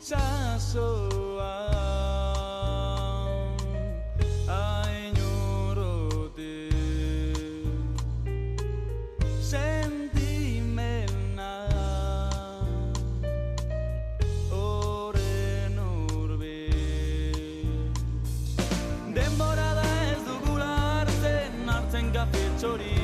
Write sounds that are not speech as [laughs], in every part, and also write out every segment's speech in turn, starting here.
itxasoan hain sentimena oren urbi ez dugula hartzen hartzen gafetxori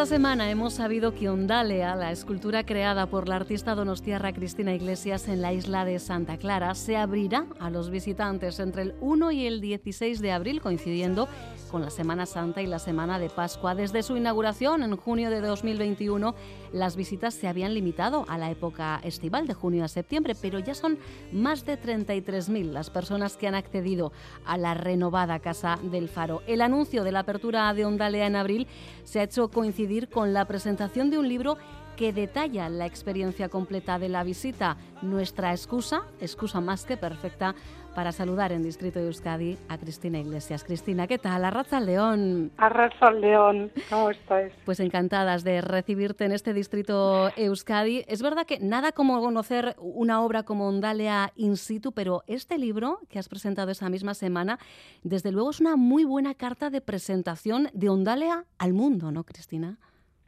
Esta semana hemos sabido que Ondalea, la escultura creada por la artista donostiarra Cristina Iglesias en la isla de Santa Clara, se abrirá a los visitantes entre el 1 y el 16 de abril, coincidiendo con la Semana Santa y la Semana de Pascua. Desde su inauguración en junio de 2021, las visitas se habían limitado a la época estival de junio a septiembre, pero ya son más de 33.000 las personas que han accedido a la renovada Casa del Faro. El anuncio de la apertura de Ondalea en abril se ha hecho coincidir con la presentación de un libro que detalla la experiencia completa de la visita. Nuestra excusa, excusa más que perfecta, para saludar en Distrito de Euskadi a Cristina Iglesias. Cristina, ¿qué tal? Arraza León. Arraza León, ¿cómo estás? Pues encantadas de recibirte en este Distrito Euskadi. Es verdad que nada como conocer una obra como Ondalea in situ, pero este libro que has presentado esa misma semana, desde luego es una muy buena carta de presentación de Ondalea al mundo, ¿no, Cristina?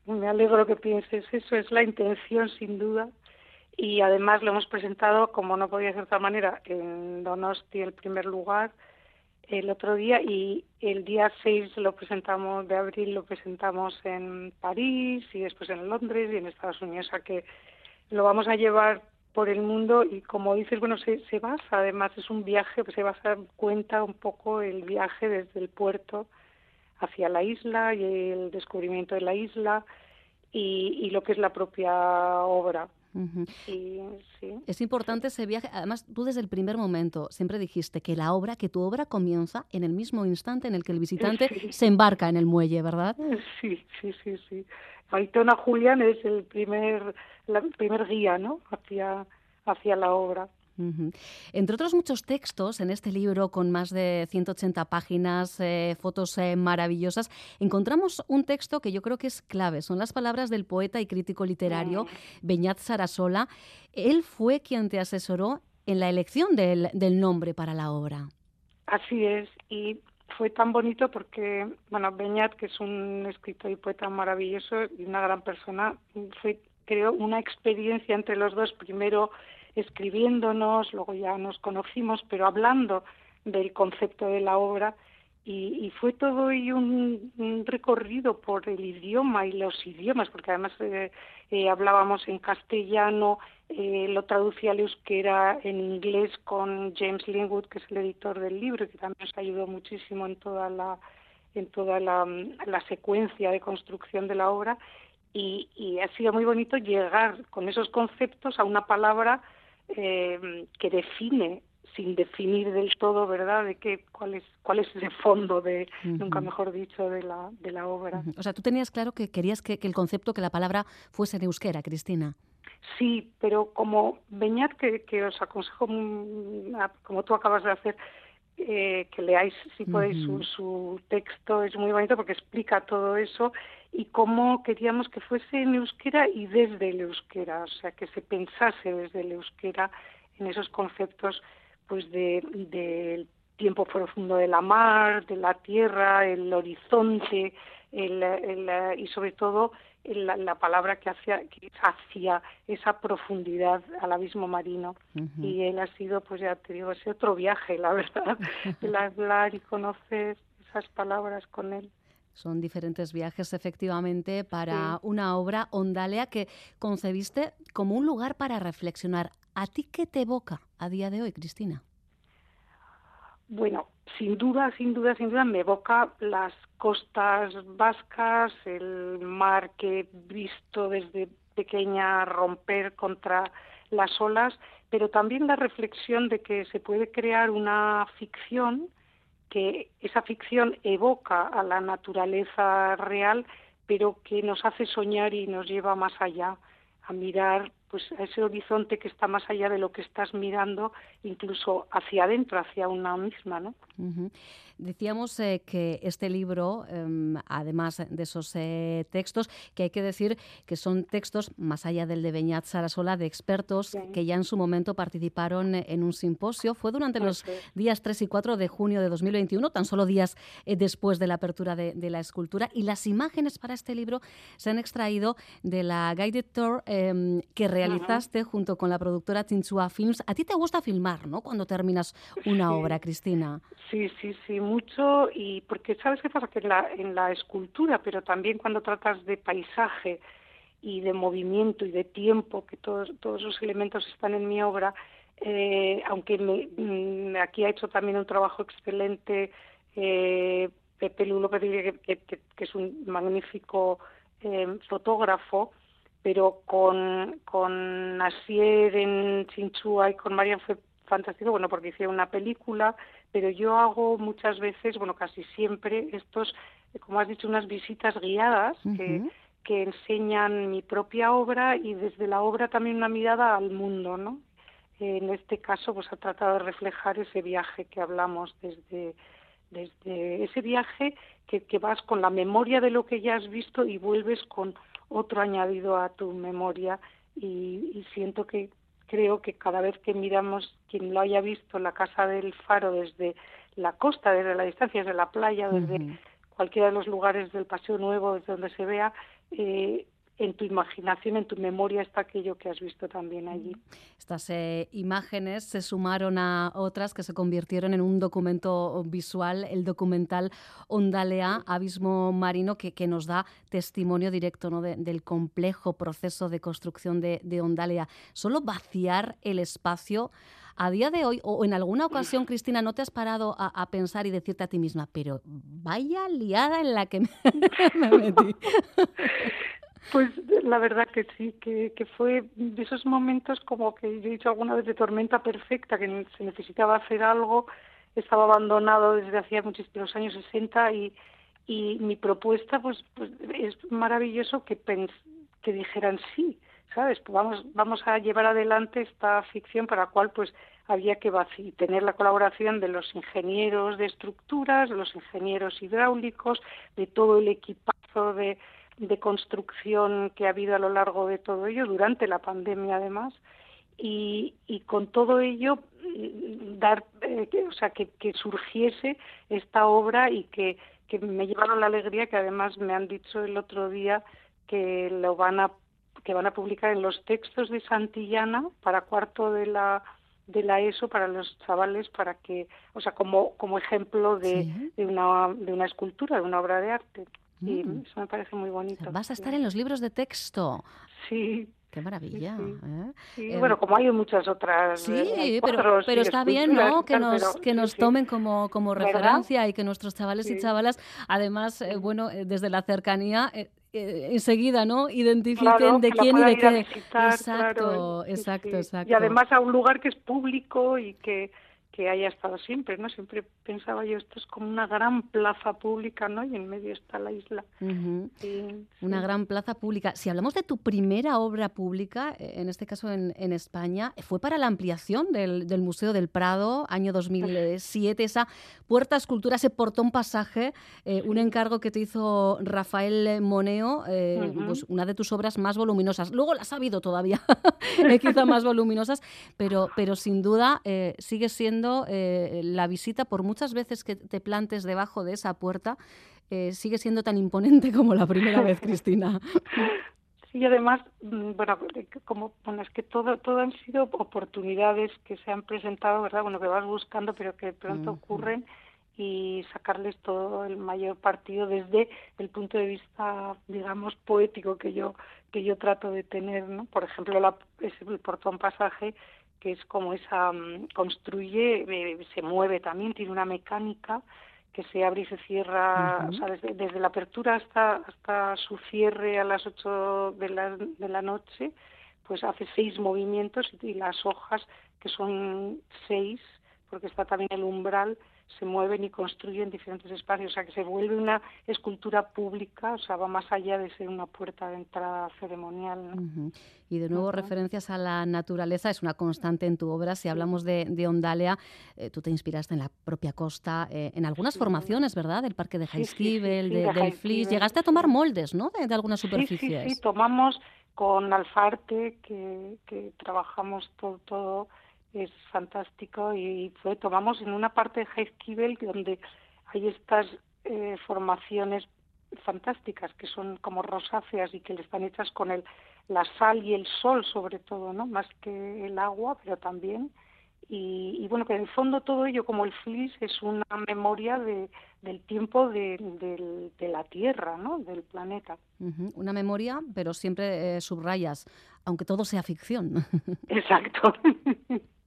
Me alegro que pienses eso, es la intención sin duda y además lo hemos presentado, como no podía ser de otra manera, en Donosti el primer lugar el otro día y el día 6 lo presentamos de abril lo presentamos en París y después en Londres y en Estados Unidos, o sea que lo vamos a llevar por el mundo y como dices, bueno, se, se basa, además es un viaje, pues se basa, cuenta un poco el viaje desde el puerto hacia la isla y el descubrimiento de la isla y, y lo que es la propia obra. Es importante ese viaje. Además, tú desde el primer momento siempre dijiste que la obra, que tu obra comienza en el mismo instante en el que el visitante se embarca en el muelle, ¿verdad? Sí, sí, sí, sí. Aitona Julián es el primer, la, primer guía, ¿no? Hacia, hacia la obra. Entre otros muchos textos en este libro con más de 180 páginas, eh, fotos eh, maravillosas, encontramos un texto que yo creo que es clave. Son las palabras del poeta y crítico literario. Beñat Sarasola. Él fue quien te asesoró en la elección del, del nombre para la obra. Así es, y fue tan bonito porque, bueno, Beñat, que es un escritor y poeta maravilloso y una gran persona, fue, creo, una experiencia entre los dos. Primero, escribiéndonos, luego ya nos conocimos, pero hablando del concepto de la obra y, fue todo y un, recorrido por el idioma y los idiomas, porque además eh, eh, hablábamos en castellano, eh, lo traducía al euskera en inglés con James Linwood, que es el editor del libro, que también nos ayudó muchísimo en toda la en toda la, la secuencia de construcción de la obra y, y ha sido muy bonito llegar con esos conceptos a una palabra eh, que define sin definir del todo, ¿verdad?, de qué, cuál es cuál es ese fondo de, nunca mejor dicho, de la, de la obra. O sea, tú tenías claro que querías que, el concepto, que la palabra fuese en euskera, Cristina. Sí, pero como Beñat, que, que os aconsejo, mm, como tú acabas de hacer, eh, que leáis, si podéis, su, su texto, es muy bonito porque explica todo eso y cómo queríamos que fuese en euskera y desde el euskera, o sea, que se pensase desde el euskera en esos conceptos pues de, del tiempo profundo de la mar, de la tierra, el horizonte, el, el, y sobre todo la, la, palabra que hacía, que hacía esa profundidad al abismo marino. Y él ha sido, pues ya te digo, ese otro viaje, la verdad, [laughs] el hablar y conocer esas palabras con él. Son diferentes viajes, efectivamente, para una obra Ondalea que concebiste como un lugar para reflexionar. ¿A ti qué te evoca a día de hoy, Cristina? Bueno, sin duda, sin duda, sin duda me evoca las costas vascas, el mar que he visto desde pequeña romper contra las olas, pero también la reflexión de que se puede crear una ficción que esa ficción evoca a la naturaleza real, pero que nos hace soñar y nos lleva más allá, a mirar pues a ese horizonte que está más allá de lo que estás mirando, incluso hacia adentro, hacia una misma, ¿no? Decíamos eh, que este libro, em, además de esos eh, textos, que hay que decir que son textos, más allá del de Beñat Sarasola, de expertos que ya en su momento participaron en un simposio. Fue durante los días 3 y 4 de junio de 2021, tan solo días eh, después de la apertura de, la escultura. Y las imágenes para este libro se han extraído de la Guided Tour em, que realizaste junto con la productora Tinchua Films. A ti te gusta filmar, ¿no? Cuando terminas una obra, Cristina. Sí, sí, sí, mucho y porque sabes qué pasa que en la, en la escultura, pero también cuando tratas de paisaje y de movimiento y de tiempo, que todos todos esos elementos están en mi obra, eh, aunque me, mm, aquí ha hecho también un trabajo excelente eh, Pepe Lulo, que, que, que, es un magnífico eh, fotógrafo, pero con, con Asier en Chinchua y con Marian fue fantástico, bueno, porque hice una película, pero yo hago muchas veces, bueno, casi siempre, estos, como has dicho, unas visitas guiadas que, que enseñan mi propia obra y desde la obra también una mirada al mundo, ¿no? En este caso, pues ha tratado de reflejar ese viaje que hablamos desde, desde ese viaje que, que vas con la memoria de lo que ya has visto y vuelves con otro añadido a tu memoria y, y siento que creo que cada vez que miramos, quien lo haya visto, la casa del faro desde la costa, desde la distancia, desde la playa, desde cualquiera de los lugares del Paseo Nuevo, desde donde se vea, eh, en tu imaginación, en tu memoria está aquello que has visto también allí. Estas eh, imágenes se sumaron a otras que se convirtieron en un documento visual, el documental Ondalea, Abismo Marino, que, que nos da testimonio directo ¿no? del complejo proceso de construcción de, de Ondalea. Solo vaciar el espacio a día de hoy, o en alguna ocasión, Cristina, ¿no te has parado a, a, pensar y decirte a ti misma, pero vaya liada en la que me, [laughs] me metí? [laughs] Pues la verdad que sí, que, que fue de esos momentos como que yo he dicho alguna vez de tormenta perfecta, que se necesitaba hacer algo, estaba abandonado desde hacía muchísimos años 60 y, y mi propuesta pues, pues es maravilloso que, que dijeran sí, ¿sabes? Pues vamos, vamos a llevar adelante esta ficción para la cual pues había que tener la colaboración de los ingenieros de estructuras, de los ingenieros hidráulicos, de todo el equipazo de de construcción que ha habido a lo largo de todo ello, durante la pandemia además, y, y con todo ello mm, dar, eh, o sea, que, que, surgiese esta obra y que, que me llevaron la alegría que además me han dicho el otro día que lo van a que van a publicar en los textos de Santillana para cuarto de la de la ESO para los chavales para que o sea como como ejemplo de, de una de una escultura de una obra de arte y mm. eso me parece muy bonito. Vas a estar en los libros de texto. Sí. Qué maravilla. Sí, ¿eh? bueno, como hay muchas otras. Sí, eh, pero, pero está bien, ¿no? Que nos, que nos tomen como, como referencia y que nuestros chavales y chavalas, además, eh, bueno, desde la cercanía, enseguida, ¿no? Identifiquen de quién y de qué. exacto, exacto, exacto. Y además a un lugar que es público y que que haya estado siempre, ¿no? Siempre pensaba yo, esto es como una gran plaza pública, ¿no? Y en medio está la isla. una gran plaza pública. Si hablamos de tu primera obra pública, eh, en este caso en, en España, fue para la ampliación del, del, Museo del Prado, año 2007, esa puerta escultura, ese portón pasaje, eh, un encargo que te hizo Rafael Moneo, eh, pues una de tus obras más voluminosas. Luego las ha habido todavía, [laughs] quizá más voluminosas, pero, pero sin duda sigue siendo eh, la visita, por muchas veces que te plantes debajo de esa puerta, eh, sigue siendo tan imponente [laughs] como la primera vez, [laughs] Cristina. Sí, además, mm, bueno, como bueno, es que todo, todo han sido oportunidades que se han presentado, ¿verdad? Bueno, que vas buscando, pero que de pronto ocurren y sacarles todo el mayor partido desde el punto de vista, digamos, poético que yo que yo trato de tener, ¿no? Por ejemplo, la, el portón pasaje que es como esa mm, construye, eh, se mueve también, tiene una mecánica que se abre y se cierra, o sea, desde, la apertura hasta hasta su cierre a las 8 de la, de la noche, pues hace seis movimientos y, las hojas, que son seis, porque está también el umbral, se mueven y construyen diferentes espacios, o sea que se vuelve una escultura pública, o sea, va más allá de ser una puerta de entrada ceremonial. Y de nuevo, referencias a la naturaleza es una constante en tu obra. Si hablamos de, de Ondalia, eh, tú te inspiraste en la propia costa, eh, en algunas formaciones, ¿verdad? Del parque de Heiskibel, del Flis. Llegaste a tomar moldes, ¿no? De, algunas superficies. Sí, sí, tomamos con Alfarte, que, que trabajamos todo, todo es fantástico y fue tomamos en una parte de Heiskibel donde hay estas eh, formaciones fantásticas que son como rosáceas y que le están hechas con el la sal y el sol sobre todo no más que el agua pero también. Y, bueno que en el fondo todo ello como el flis es una memoria de, del tiempo de, de, la tierra no del planeta. Una memoria pero siempre eh, subrayas aunque todo sea ficción. [laughs] Exacto [laughs]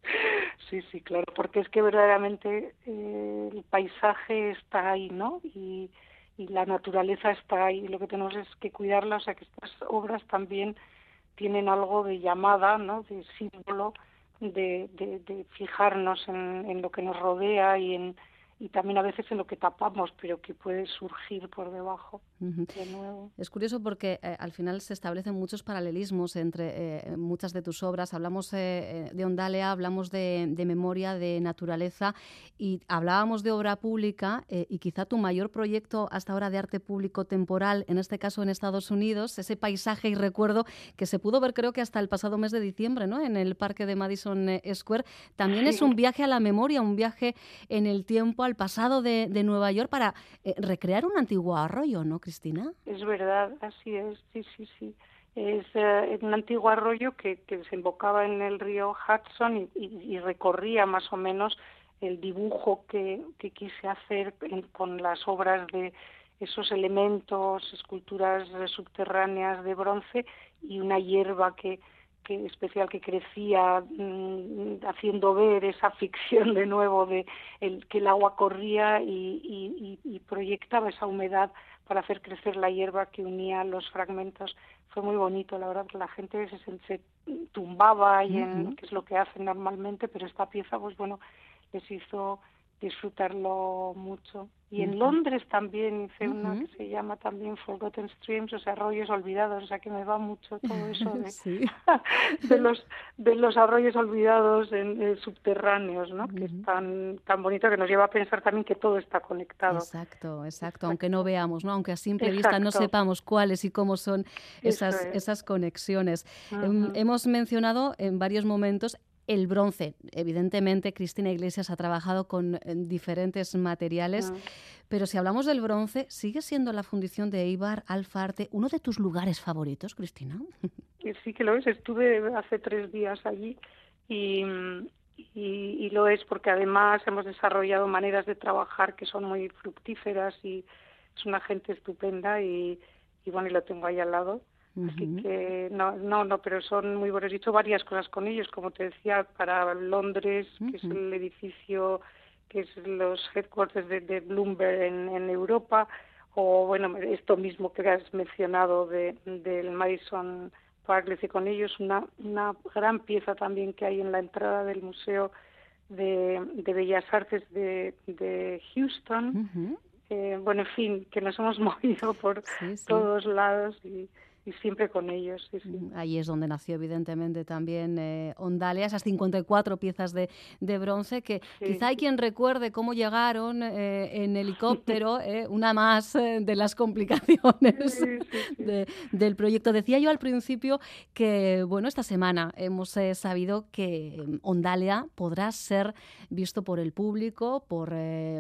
Sí, sí, claro, porque es que verdaderamente eh, el paisaje está ahí, ¿no? Y, y la naturaleza está ahí. Lo que tenemos es que cuidarla, o sea, que estas obras también tienen algo de llamada, ¿no? De símbolo, de, de, de fijarnos en, en lo que nos rodea y en, y también a veces en lo que tapamos, pero que puede surgir por debajo de nuevo. Es curioso porque eh, al final se establecen muchos paralelismos entre eh, muchas de tus obras. Hablamos eh, de Ondalea, hablamos de, memoria, de naturaleza y hablábamos de obra pública y quizá tu mayor proyecto hasta ahora de arte público temporal, en este caso en Estados Unidos, ese paisaje y recuerdo que se pudo ver creo que hasta el pasado mes de diciembre, ¿no? En el parque de Madison Square, también es un viaje a la memoria, un viaje en el tiempo al pasado de, Nueva York para eh, recrear un antiguo arroyo, ¿no, Cristina? Es verdad, así es, sí, sí, sí. Es eh, un antiguo arroyo que, que, desembocaba en el río Hudson y, recorría más o menos el dibujo que, que quise hacer con las obras de esos elementos, esculturas subterráneas de bronce y una hierba que, que especial que crecía mm, haciendo ver esa ficción de nuevo de el, que el agua corría y, y, proyectaba esa humedad para hacer crecer la hierba que unía los fragmentos. Fue muy bonito la verdad que la gente se, se tumbaba y en, que es lo que hacen normalmente pero esta pieza pues bueno les hizo disfrutarlo mucho. Y en Londres también hice una que se llama también Forgotten Streams, o sea, arroyos olvidados, o sea, que me va mucho todo eso de, [laughs] [laughs] de los de los arroyos olvidados en, eh, subterráneos, ¿no? Que es tan, tan bonito que nos lleva a pensar también que todo está conectado. Exacto, exacto, aunque no veamos, ¿no? Aunque a simple vista no sepamos cuáles y cómo son esas, esas conexiones. Em, hemos mencionado en varios momentos el bronce, evidentemente, Cristina Iglesias ha trabajado con eh, diferentes materiales, ah. pero si hablamos del bronce, ¿sigue siendo la fundición de Eibar Alfarte uno de tus lugares favoritos, Cristina? [laughs] Sí que lo es. Estuve hace tres días allí y, y, lo es porque además hemos desarrollado maneras de trabajar que son muy fructíferas y es una gente estupenda y, y bueno, y lo tengo ahí al lado. Así que no, no, no, pero son muy buenos. He hecho varias cosas con ellos, como te decía, para Londres, que es el edificio, que es los headquarters de, Bloomberg en, Europa, o bueno, esto mismo que has mencionado de, del Madison Park, le hice con ellos una, una gran pieza también que hay en la entrada del Museo de, Bellas Artes de, de Houston. Eh, bueno, en fin, que nos hemos [laughs] movido por todos lados y y siempre con ellos. Mm, ahí es donde nació evidentemente también eh, Ondalia, esas 54 piezas de, de bronce que quizá hay quien recuerde cómo llegaron eh, en helicóptero, [laughs] eh, una más de las complicaciones del proyecto. Decía yo al principio que, bueno, esta semana hemos sabido que mm, Ondalia podrá ser visto por el público, por,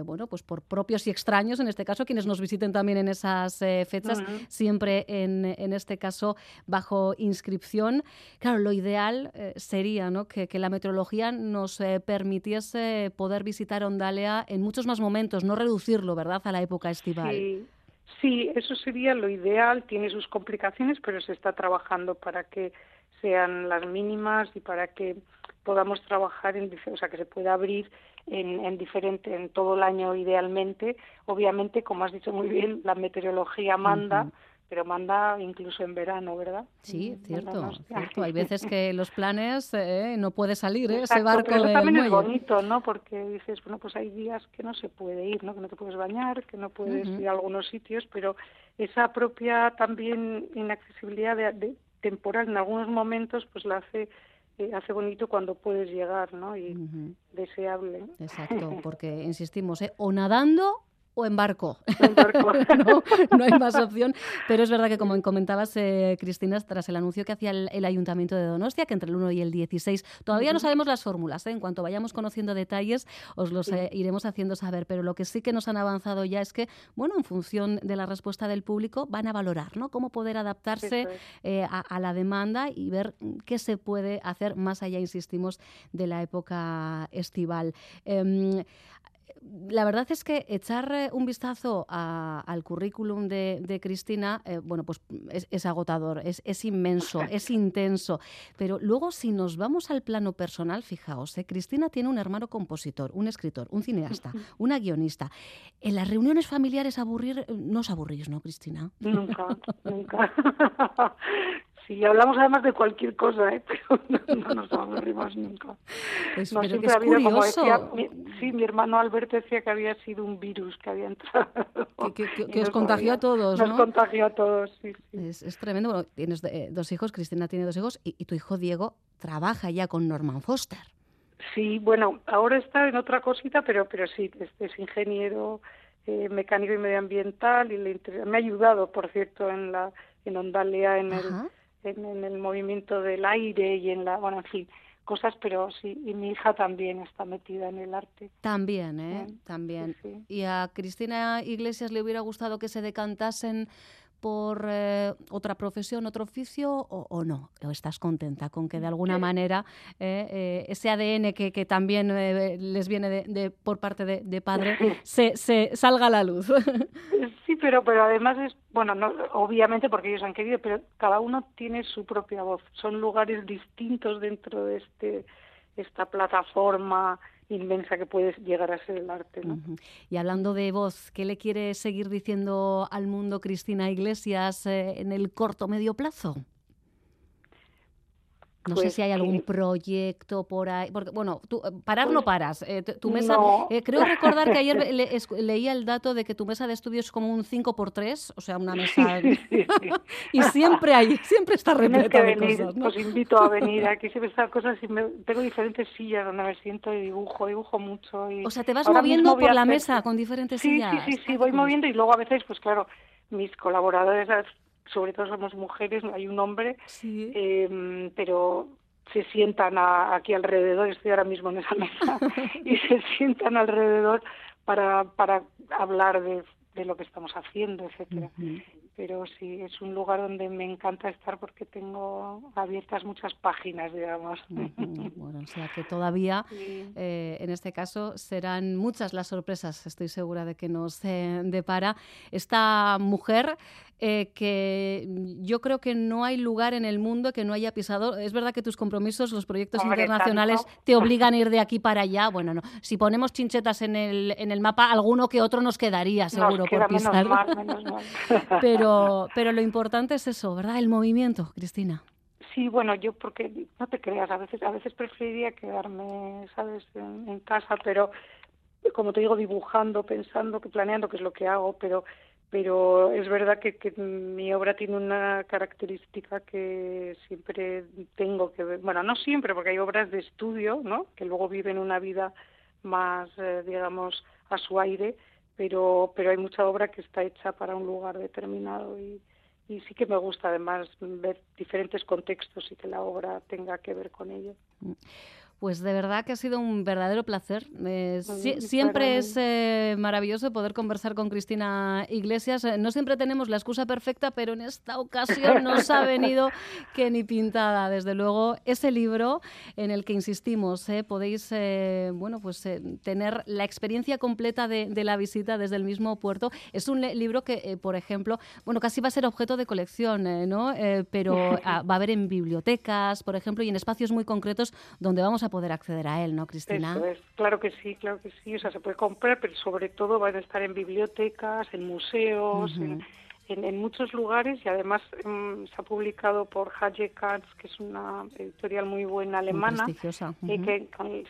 bueno, pues por propios y extraños, en este caso, quienes nos visiten también en esas fechas, siempre en, en este este caso bajo inscripción. Claro, lo ideal eh, sería ¿no? que, la meteorología nos eh, permitiese poder visitar Ondalea en muchos más momentos, no reducirlo, ¿verdad?, a la época estival. Sí. Sí, eso sería lo ideal, tiene sus complicaciones, pero se está trabajando para que sean las mínimas y para que podamos trabajar en, o sea, que se pueda abrir en, en diferente, en todo el año idealmente. Obviamente, como has dicho muy bien, la meteorología manda, pero manda incluso en verano, ¿verdad? Sí, cierto, cierto. Hay veces que los planes eh, no puede salir ¿eh? ese barco pero también es bonito, ¿no? Porque dices, bueno, pues hay días que no se puede ir, ¿no? Que no te puedes bañar, que no puedes ir a algunos sitios, pero esa propia también inaccesibilidad de, temporal en algunos momentos, pues la hace eh, hace bonito cuando puedes llegar, ¿no? Y deseable. Exacto, [laughs] porque insistimos, ¿eh? o nadando o en barco. [laughs] no, hay más opción. Pero es verdad que, como comentabas, eh, Cristina, tras el anuncio que hacía el, Ayuntamiento de Donostia, que entre el 1 y el 16, todavía no sabemos las fórmulas. ¿eh? En cuanto vayamos conociendo detalles, os los eh, iremos haciendo saber. Pero lo que sí que nos han avanzado ya es que, bueno, en función de la respuesta del público, van a valorar ¿no? cómo poder adaptarse a, la demanda y ver qué se puede hacer más allá, insistimos, de la época estival. La verdad es que echar eh, un vistazo al currículum de, Cristina, eh, bueno, pues es, agotador, es, inmenso, [laughs] es intenso. Pero luego, si nos vamos al plano personal, fijaos, eh, Cristina tiene un hermano compositor, un escritor, un cineasta, [laughs] una guionista. En las reuniones familiares aburrir, no os aburrís, ¿no, Cristina? Nunca, nunca. [laughs] Sí, hablamos además de cualquier cosa, ¿eh? [laughs] pero no, nos aburrimos nunca. Es, no, siempre ha habido, como decía, sí, mi hermano Alberto decía que había sido un virus que había entrado. Que, [laughs] os contagió a todos, ¿no? Nos contagió a todos, sí, sí. Es, tremendo. Bueno, tienes eh, dos hijos, Cristina tiene dos hijos, y, tu hijo Diego trabaja ya con Norman Foster. Sí, bueno, ahora está en otra cosita, pero, pero sí, es, es ingeniero eh, mecánico y medioambiental y le me ha ayudado, por cierto, en la en Ondalia, en el en, el movimiento del aire y en la, bueno, en fin, cosas, pero sí, y mi hija también está metida en el arte. También, ¿eh? También. ¿Y a Cristina Iglesias le hubiera gustado que se decantasen por eh, otra profesión, otro oficio o, no? ¿O estás contenta con que de alguna manera eh, eh, ese ADN que, que también les viene de, por parte de, padre [laughs] se, se, salga a la luz? [laughs] pero, pero además es, bueno, no, obviamente porque ellos han querido, pero cada uno tiene su propia voz. Son lugares distintos dentro de este esta plataforma inmensa que puede llegar a ser el arte. ¿no? Y hablando de voz, ¿qué le quiere seguir diciendo al mundo Cristina Iglesias eh, en el corto medio plazo? No sé pues si hay algún proyecto por ahí. Porque, bueno, tú, eh, parar no pues paras. Eh, tu mesa, eh, creo recordar que ayer [laughs] leía el dato de que tu mesa de estudios es como un 5 por 3 o sea, una mesa. [laughs] y siempre hay, siempre está repleta de cosas. Os invito a venir. [laughs] Aquí siempre están cosas y tengo diferentes sillas donde me siento y dibujo, dibujo mucho. Y o sea, te vas moviendo por la mesa con diferentes sillas. Sí, sí, sí, voy moviendo y luego a veces, pues claro, mis colaboradores sobre todo somos mujeres, no hay un hombre, eh, pero se sientan aquí alrededor, estoy ahora mismo en esa mesa, [laughs] y se sientan alrededor para, para hablar de, de lo que estamos haciendo, etcétera. Pero sí, es un lugar donde me encanta estar porque tengo abiertas muchas páginas, digamos. Bueno, o sea que todavía, [laughs] eh, en este caso, serán muchas las sorpresas, estoy segura de que nos eh, depara esta mujer eh, que yo creo que no hay lugar en el mundo que no haya pisado. Es verdad que tus compromisos, los proyectos internacionales, te obligan a ir de aquí para allá. Bueno, no, si ponemos chinchetas en el, en el mapa, alguno que otro nos quedaría seguro por pisar. [laughs] pero pero, lo importante es eso, ¿verdad? El movimiento, Cristina. Sí, bueno, yo porque no te creas, a veces a veces preferiría quedarme, sabes, en, casa, pero como te digo, dibujando, pensando, que planeando, que es lo que hago, pero pero es verdad que, que, mi obra tiene una característica que siempre tengo que ver, bueno, no siempre, porque hay obras de estudio, ¿no? Que luego viven una vida más, eh, digamos, a su aire, pero, pero hay mucha obra que está hecha para un lugar determinado y, y sí que me gusta además ver diferentes contextos y que la obra tenga que ver con ello. Pues de verdad que ha sido un verdadero placer. Eh, siempre es eh, maravilloso poder conversar con Cristina Iglesias. Eh, no siempre tenemos la excusa perfecta, pero en esta ocasión nos ha venido [laughs] que ni pintada. Desde luego, ese libro en el que insistimos, podéis bueno, pues, tener la experiencia completa de, de, la visita desde el mismo puerto. Es un libro que, por ejemplo, bueno, casi va a ser objeto de colección, ¿no? pero [laughs] ah, va a haber en bibliotecas, por ejemplo, y en espacios muy concretos donde vamos a poder acceder a él, ¿no, Cristina? Eso es, claro que sí, claro que sí. O sea, se puede comprar, pero sobre todo van a estar en bibliotecas, en museos, en, muchos lugares y además em, se ha publicado por Haje Katz, que es una editorial muy buena alemana, y que,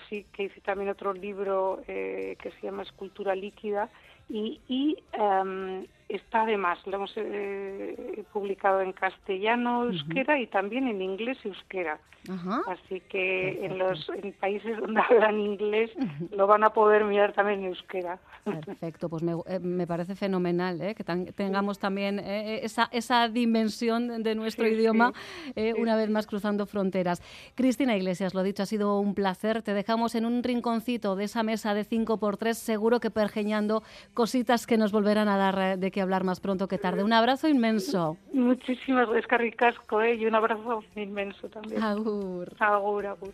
sí, que hice también otro libro eh, que se llama Escultura líquida y, y em, está además, lo hemos eh, publicado en castellano, euskera y también en inglés euskera. Así que en los en países donde [laughs] hablan inglés lo van a poder mirar también en euskera. Perfecto, pues me, eh, me parece fenomenal ¿eh? que tengamos también eh, esa, esa dimensión de nuestro idioma una vez más cruzando fronteras. Cristina Iglesias, lo dicho, ha sido un placer. Te dejamos en un rinconcito de esa mesa de 5x3, seguro que pergeñando cositas que nos volverán a dar de qué hablar más pronto que tarde. Un abrazo inmenso. Muchísimas gracias, Carricasco, y un abrazo inmenso también. Agur. Agur, agur.